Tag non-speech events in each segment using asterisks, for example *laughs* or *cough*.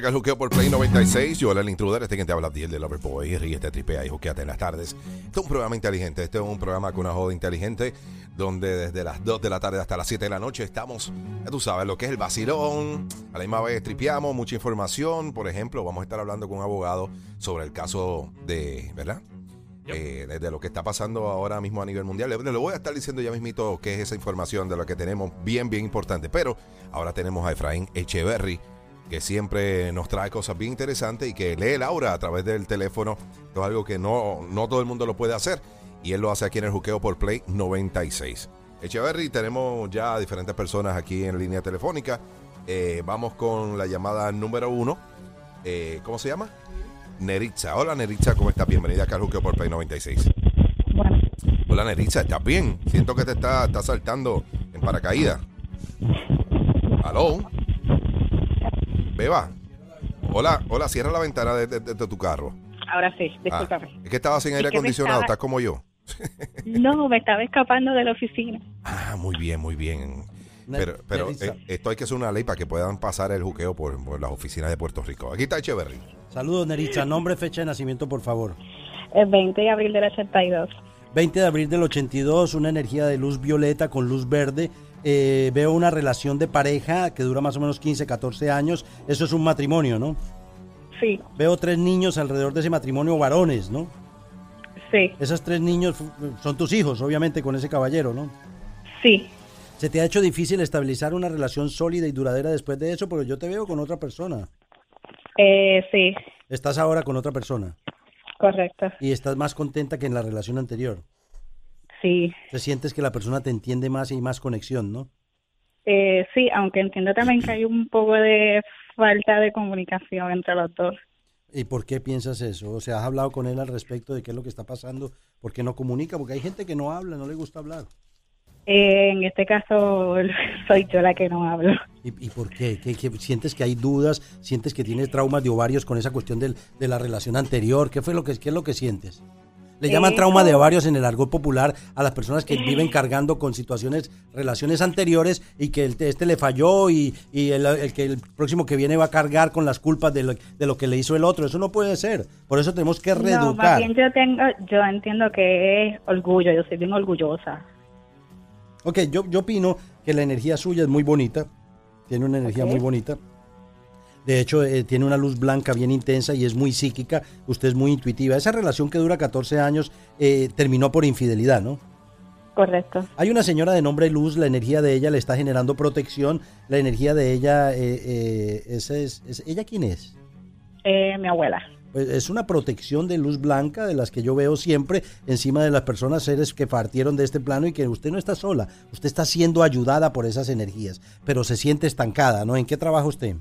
acá al Juqueo por Play 96. Yo, el intruder, este que te habla, Diel de Loverboy, este tripea y juqueate en las tardes. Este es un programa inteligente. Este es un programa con una joda inteligente donde desde las 2 de la tarde hasta las 7 de la noche estamos, ya tú sabes, lo que es el vacilón. A la misma vez tripeamos mucha información. Por ejemplo, vamos a estar hablando con un abogado sobre el caso de, ¿verdad? Eh, de lo que está pasando ahora mismo a nivel mundial. Le, le voy a estar diciendo ya mismito qué es esa información de lo que tenemos bien, bien importante. Pero ahora tenemos a Efraín Echeverry, que siempre nos trae cosas bien interesantes y que lee Laura a través del teléfono. Esto es algo que no, no todo el mundo lo puede hacer. Y él lo hace aquí en el Juqueo por Play 96. Echeverry, tenemos ya diferentes personas aquí en línea telefónica. Eh, vamos con la llamada número uno. Eh, ¿Cómo se llama? Neritza. Hola Neritza, ¿cómo estás? Bienvenida acá al Juqueo por Play 96. Bueno, Hola Neritza, ¿estás bien? Siento que te está, está saltando en paracaídas. ¿Aló? Beba. Hola, hola, cierra la ventana de, de- de- de tu carro. ahora sí, Ah, discúlpame. es que estaba sin aire acondicionado, estaba- estás como yo. No, me estaba escapando de la oficina. Ah, muy bien, muy bien. Pero, pero eh, esto hay que hacer una ley para que puedan pasar el juqueo por, por las oficinas de Puerto Rico. Aquí está Echeverry. Saludos, Neritza. Nombre, fecha de nacimiento, por favor. El 20 de abril del 82. 20 de abril del 82, una energía de luz violeta con luz verde. Eh, veo una relación de pareja que dura más o menos 15, 14 años. Eso es un matrimonio, ¿no? Sí, Veo tres niños alrededor de ese matrimonio, varones, ¿no? sí, Esos tres niños son tus hijos, obviamente, con ese caballero, ¿no? sí. ¿Se te ha hecho difícil estabilizar una relación sólida y duradera después de eso? Porque yo te veo con otra persona. Eh, sí, Estás ahora con otra persona correcto. y estás más contenta que en la relación anterior. Sí, Te sientes que la persona te entiende más y hay más conexión, ¿no? eh, sí, aunque entiendo también que hay un poco de falta de comunicación entre los dos. ¿Y por qué piensas eso? O sea, ¿has hablado con él al respecto de qué es lo que está pasando? ¿Por qué no comunica? Porque hay gente que no habla, no le gusta hablar. Eh, en este caso *laughs* soy yo la que no hablo. ¿Y, y por qué? ¿Qué- qué- ¿Sientes que hay dudas? ¿Sientes que tienes traumas de ovarios con esa cuestión del- de la relación anterior? ¿Qué, fue lo que, ¿Qué es lo que sientes? Le llaman Eh, trauma de ovarios en el argot popular a las personas que viven cargando con situaciones, relaciones anteriores y que el- este le falló y, y el, el que el próximo que viene va a cargar con las culpas de lo, de lo que le hizo el otro. Eso no puede ser. Por eso tenemos que No, más reeducar. bien yo tengo, yo entiendo que es orgullo, yo soy bien orgullosa. Ok, yo, yo opino que la energía suya es muy bonita. Tiene una energía muy bonita. De hecho, eh, tiene una luz blanca bien intensa y es muy psíquica. Usted es muy intuitiva. Esa relación que dura 14 años eh, terminó por infidelidad, ¿no? Correcto. Hay una señora de nombre Luz, la energía de ella le está generando protección. La energía de ella, eh, esa es, es- ¿ella quién es? Eh, mi abuela. Pues es una protección de luz blanca de las que yo veo siempre encima de las personas, seres que partieron de este plano y que usted no está sola, usted está siendo ayudada por esas energías, pero se siente estancada, ¿no? ¿En qué trabaja usted?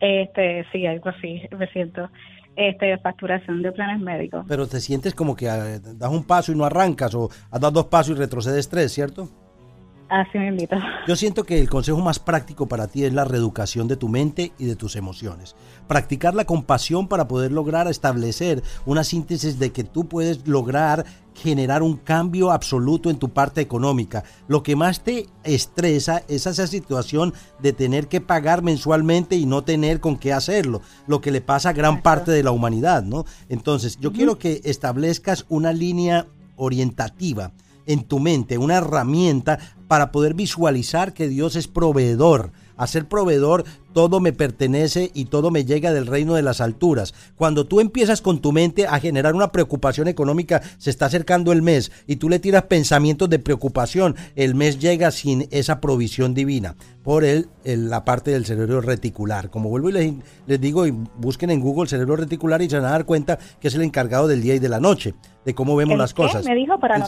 Este, sí, algo así, me siento. Este, facturación de planes médicos. Pero te sientes como que ah, das un paso y no arrancas o has dado dos pasos y retrocedes tres, ¿cierto? Así me invito. Yo siento que el consejo más práctico para ti es la reeducación de tu mente y de tus emociones. Practicar la compasión para poder lograr establecer una síntesis de que tú puedes lograr generar un cambio absoluto en tu parte económica. Lo que más te estresa es esa situación de tener que pagar mensualmente y no tener con qué hacerlo, lo que le pasa a gran parte de la humanidad, ¿no? Entonces, yo quiero que establezcas una línea orientativa en tu mente, una herramienta para poder visualizar que Dios es proveedor. A ser proveedor, todo me pertenece y todo me llega del reino de las alturas. Cuando tú empiezas con tu mente a generar una preocupación económica, se está acercando el mes y tú le tiras pensamientos de preocupación, el mes llega sin esa provisión divina por el, el- la parte del cerebro reticular. Como vuelvo y les, les digo, y busquen en Google cerebro reticular y se van a dar cuenta que es el encargado del día y de la noche, de cómo vemos ¿El las qué? cosas. ¿Me dijo para El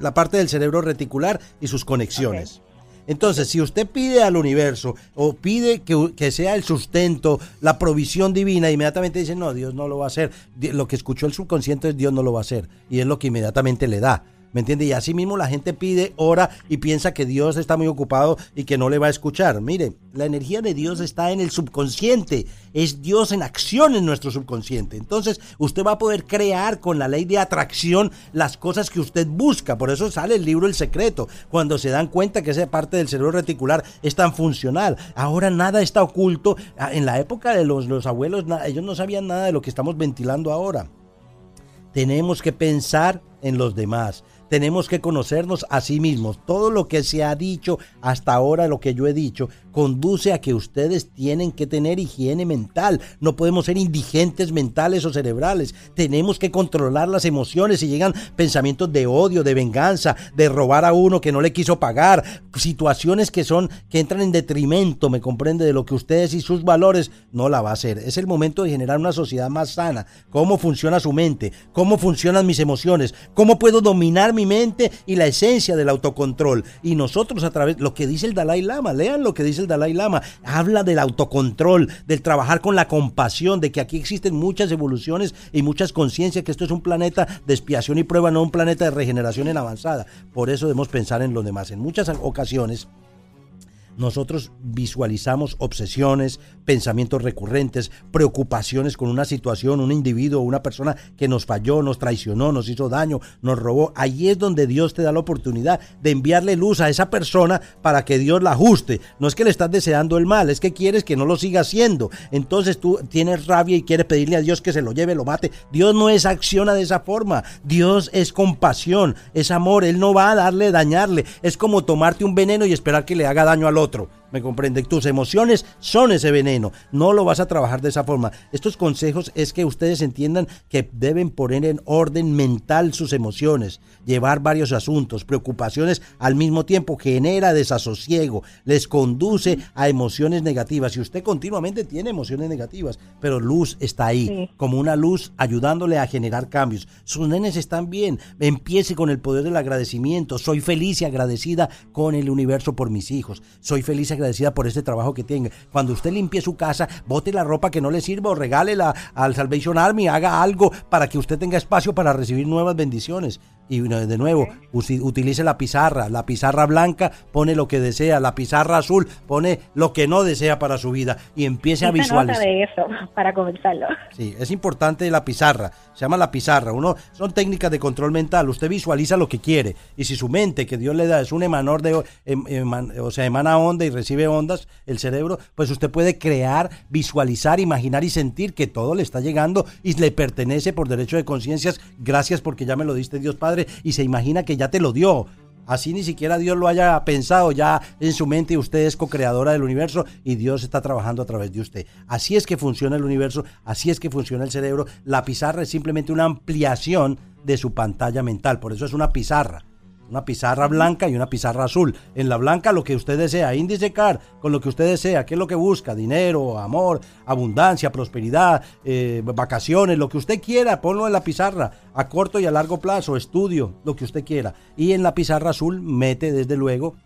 la parte del cerebro reticular y sus conexiones. Entonces, si usted pide al universo o pide que, sea el sustento, la provisión divina, inmediatamente dice, no, Dios no lo va a hacer. Lo que escuchó el subconsciente es Dios no lo va a hacer. Y es lo que inmediatamente le da. ¿Me entiende? Y así mismo la gente pide, ora y piensa que Dios está muy ocupado y que no le va a escuchar. Mire, la energía de Dios está en el subconsciente. Es Dios en acción en nuestro subconsciente. Entonces, usted va a poder crear con la ley de atracción las cosas que usted busca. Por eso sale el libro El Secreto. Cuando se dan cuenta que esa parte del cerebro reticular es tan funcional. Ahora nada está oculto. Ah, en la época de los, los abuelos, ellos no sabían nada de lo que estamos ventilando ahora. Tenemos que pensar en los demás tenemos que conocernos a sí mismos. Todo lo que se ha dicho hasta ahora, lo que yo he dicho, conduce a que ustedes tienen que tener higiene mental. No podemos ser indigentes mentales o cerebrales. Tenemos que controlar las emociones. Si llegan pensamientos de odio, de venganza, de robar a uno que no le quiso pagar, situaciones que son que entran en detrimento, me comprende, de lo que ustedes y sus valores, no la va a hacer. Es el momento de generar una sociedad más sana. ¿Cómo funciona su mente? ¿Cómo funcionan mis emociones? ¿Cómo puedo dominar mi mente y la esencia del autocontrol. Y nosotros a través, lo que dice el Dalai Lama, lean lo que dice el Dalai Lama, habla del autocontrol, del trabajar con la compasión, de que aquí existen muchas evoluciones y muchas conciencias, que esto es un planeta de expiación y prueba, no un planeta de regeneración en avanzada. Por eso debemos pensar en los demás. En muchas ocasiones, nosotros visualizamos obsesiones, pensamientos recurrentes, preocupaciones con una situación, un individuo, una persona que nos falló, nos traicionó, nos hizo daño, nos robó. Allí es donde Dios te da la oportunidad de enviarle luz a esa persona para que Dios la ajuste. No es que le estás deseando el mal, es que quieres que no lo siga haciendo. Entonces tú tienes rabia y quieres pedirle a Dios que se lo lleve, lo mate. Dios no es acciona de esa forma. Dios es compasión, es amor. Él no va a darle, dañarle. Es como tomarte un veneno y esperar que le haga daño al otro. ¿Me comprende? Tus emociones son ese veneno. No lo vas a trabajar de esa forma. Estos consejos es que ustedes entiendan que deben poner en orden mental sus emociones, llevar varios asuntos, preocupaciones al mismo tiempo, genera desasosiego, les conduce a emociones negativas. Y usted continuamente tiene emociones negativas, pero luz está ahí, como una luz ayudándole a generar cambios. Sus nenes están bien. Empiece con el poder del agradecimiento. Soy feliz y agradecida con el universo por mis hijos. Soy feliz y agradecida por este trabajo que tenga. Cuando usted limpie su casa, bote la ropa que no le sirva o regálela al Salvation Army, haga algo para que usted tenga espacio para recibir nuevas bendiciones. Y de nuevo, utilice la pizarra. La pizarra blanca pone lo que desea. La pizarra azul pone lo que no desea para su vida. Y empiece a visualizar. de eso *laughs* para comenzarlo. Sí, es importante la pizarra. Se llama la pizarra. Uno, son técnicas de control mental. Usted visualiza lo que quiere. Y si su mente que Dios le da es un emanor de, em, o sea, emana onda y recibe ondas, el cerebro, pues usted puede crear, visualizar, imaginar y sentir que todo le está llegando y le pertenece por derecho de conciencias. Gracias porque ya me lo diste Dios Padre y se imagina que ya te lo dio. Así ni siquiera Dios lo haya pensado ya en su mente y usted es co-creadora del universo y Dios está trabajando a través de usted. Así es que funciona el universo, así es que funciona el cerebro. La pizarra es simplemente una ampliación de su pantalla mental, por eso es una pizarra. Una pizarra blanca y una pizarra azul. En la blanca lo que usted desea, índice car, con lo que usted desea, ¿qué es lo que busca? Dinero, amor, abundancia, prosperidad, eh, vacaciones, lo que usted quiera, ponlo en la pizarra, a corto y a largo plazo, estudio, lo que usted quiera. Y en la pizarra azul mete desde luego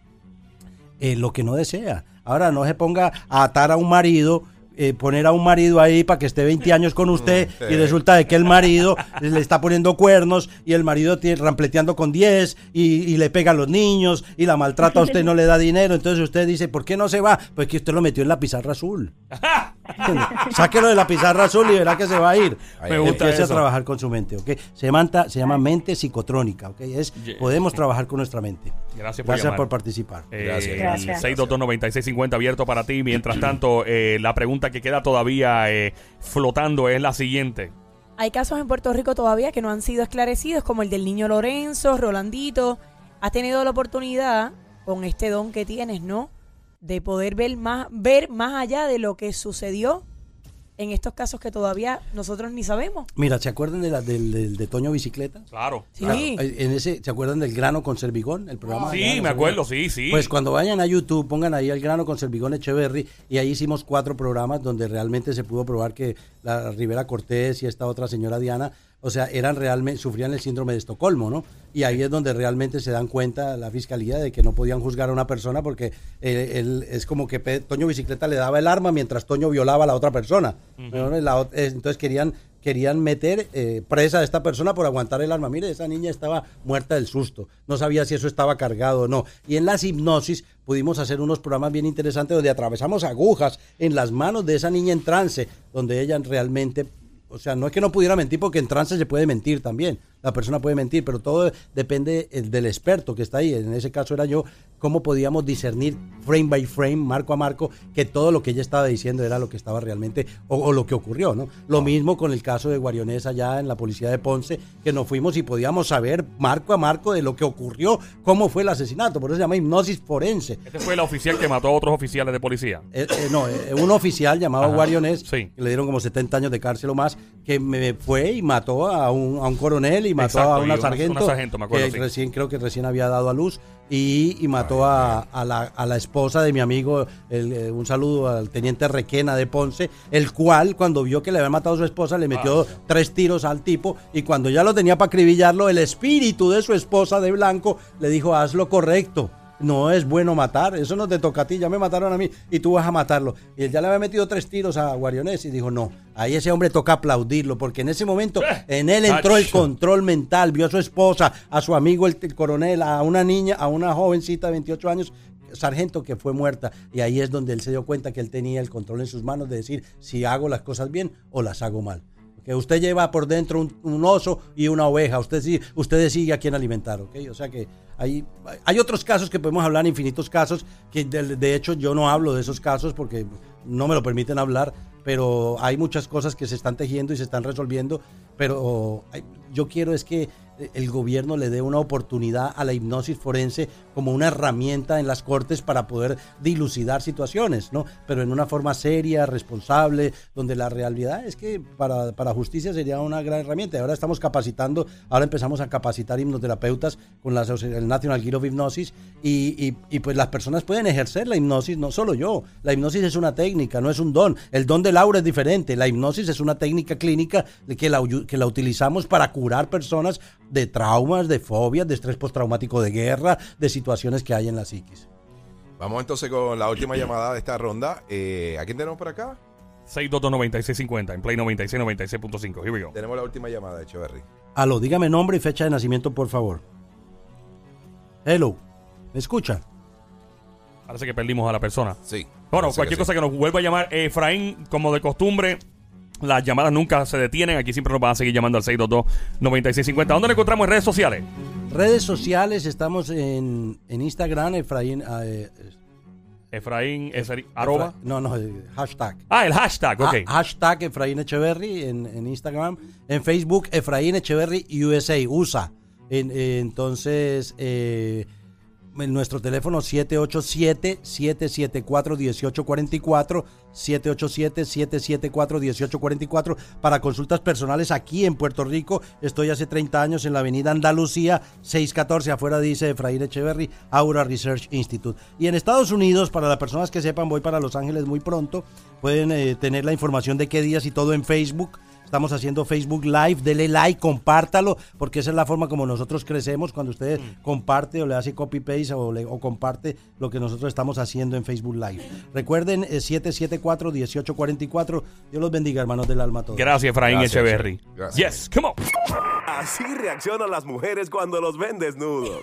eh, lo que no desea. Ahora no se ponga a atar a un marido eh, poner a un marido ahí para que esté 20 años con usted y resulta de que el marido le está poniendo cuernos y el marido tiene, rampleteando con 10 y, le pega a los niños y la maltrata a usted no le da dinero. Entonces usted dice, ¿por qué no se va? Pues que usted lo metió en la pizarra azul. *laughs* *laughs* Sáquelo de la pizarra azul y verá que se va a ir. Me gusta Empiece a trabajar con su mente, ¿ok? Se, llama, se llama mente psicotrónica, ¿ok? Es, podemos trabajar con nuestra mente. Gracias por, Gracias por participar. Eh, Gracias. Gracias. 622 abierto para ti. Mientras tanto, eh, la pregunta que queda todavía eh, flotando es la siguiente. Hay casos en Puerto Rico todavía que no han sido esclarecidos, como el del niño Lorenzo, Rolandito. Has tenido la oportunidad, con este don que tienes, ¿no? De poder ver más, ver más allá de lo que sucedió en estos casos que todavía nosotros ni sabemos. Mira, ¿se acuerdan de la, del, de Toño Bicicleta? Claro. Sí. En ese, ¿Se acuerdan del grano con Servigón? El programa. Sí, me acuerdo, sí, sí. Pues cuando vayan a YouTube, pongan ahí el grano con Servigón Echeverry y ahí hicimos cuatro programas donde realmente se pudo probar que la Rivera Cortés y esta otra señora Diana o sea, eran realmente, sufrían el síndrome de Estocolmo, ¿no? Y ahí es donde realmente se dan cuenta la fiscalía de que no podían juzgar a una persona porque eh, él, es como que Toño Bicicleta le daba el arma mientras Toño violaba a la otra persona. entonces querían querían meter eh, presa a esta persona por aguantar el arma. Mire, esa niña estaba muerta del susto, no sabía si eso estaba cargado o no. Y en las hipnosis pudimos hacer unos programas bien interesantes donde atravesamos agujas en las manos de esa niña en trance, donde ella realmente o sea, no es que no pudiera mentir porque en trance se puede mentir también. La persona puede mentir, pero todo depende eh, del experto que está ahí. En ese caso era yo, cómo podíamos discernir frame by frame, marco a marco, que todo lo que ella estaba diciendo era lo que estaba realmente o, lo que ocurrió, ¿no? Lo mismo con el caso de Guarionesa allá en la policía de Ponce, que nos fuimos y podíamos saber marco a marco de lo que ocurrió, cómo fue el asesinato. Por eso se llama hipnosis forense. Este fue el oficial que mató a otros oficiales de policía. Eh, eh, no, un oficial llamado Guarionés, sí. que le dieron como 70 años de cárcel o más, que me fue y mató a un, a un coronel y mató a una sargento, que recién creo que recién había dado a luz y, mató a, la, a, la, esposa de mi amigo, eh, un saludo al teniente Requena de Ponce, el cual cuando vio que le había matado a su esposa le metió ah, tres tiros al tipo y cuando ya lo tenía para acribillarlo, el espíritu de su esposa de blanco le dijo haz lo correcto no es bueno matar, eso no te toca a ti, ya me mataron a mí y tú vas a matarlo. Y él ya le había metido tres tiros a Guarionés y dijo, no, ahí ese hombre toca aplaudirlo, porque en ese momento eh, en él entró el control mental, vio a su esposa, a su amigo el, coronel, a una niña, a una jovencita de 28 años, sargento que fue muerta. Y ahí es donde él se dio cuenta que él tenía el control en sus manos de decir si hago las cosas bien o las hago mal que usted lleva por dentro un, oso y una oveja, usted usted decide a quién alimentar, ¿ok? O sea que hay, hay otros casos que podemos hablar, infinitos casos, que de, hecho yo no hablo de esos casos porque no me lo permiten hablar, pero hay muchas cosas que se están tejiendo y se están resolviendo, pero yo quiero es que el gobierno le dé una oportunidad a la hipnosis forense como una herramienta en las cortes para poder dilucidar situaciones, ¿no? Pero en una forma seria, responsable, donde la realidad es que para, para justicia sería una gran herramienta. Ahora estamos capacitando, ahora empezamos a capacitar hipnoterapeutas con la, el National Guild of Hypnosis y, y, pues las personas pueden ejercer la hipnosis, no solo yo. La hipnosis es una técnica, no es un don. El don de Laura es diferente. La hipnosis es una técnica clínica que la, que la utilizamos para curar personas de traumas, de fobias, de estrés postraumático de guerra, de situaciones que hay en la psiquis. Vamos entonces con la última llamada de esta ronda. Eh, ¿A quién tenemos por acá? 622-9650 en Play 96, 96.5. Here we go. Tenemos la última llamada de Echeverry. Aló, dígame nombre y fecha de nacimiento, por favor. Hello, ¿me escucha? Parece que perdimos a la persona. Sí. Bueno, cualquier cosa que nos vuelva a llamar. Efraín, como de costumbre, las llamadas nunca se detienen. Aquí siempre nos van a seguir llamando al 622-9650. ¿Dónde nos encontramos en redes sociales? Redes sociales, estamos en, en Instagram, Efraín. Eh, Efraín, arroba. no, no, hashtag. Ah, el hashtag, ok. hashtag Efraín Echeverry en, en, Instagram. En Facebook, Efraín Echeverry USA, USA. entonces, eh, en nuestro teléfono 787-774-1844, 787-774-1844 para consultas personales aquí en Puerto Rico. Estoy hace 30 años en la avenida Andalucía, 614, afuera dice Efraín Echeverry, Aura Research Institute. Y en Estados Unidos, para las personas que sepan, voy para Los Ángeles muy pronto, pueden eh, tener la información de qué días y todo en Facebook. Estamos haciendo Facebook Live, dele like, compártalo, porque esa es la forma como nosotros crecemos cuando usted mm. comparte o le hace copy paste o, le, o comparte lo que nosotros estamos haciendo en Facebook Live. Recuerden, 774-1844. Eh, Dios los bendiga, hermanos del alma todos. Gracias, Efraín Echeverry. Yes, come on. Así reaccionan las mujeres cuando los ven desnudos.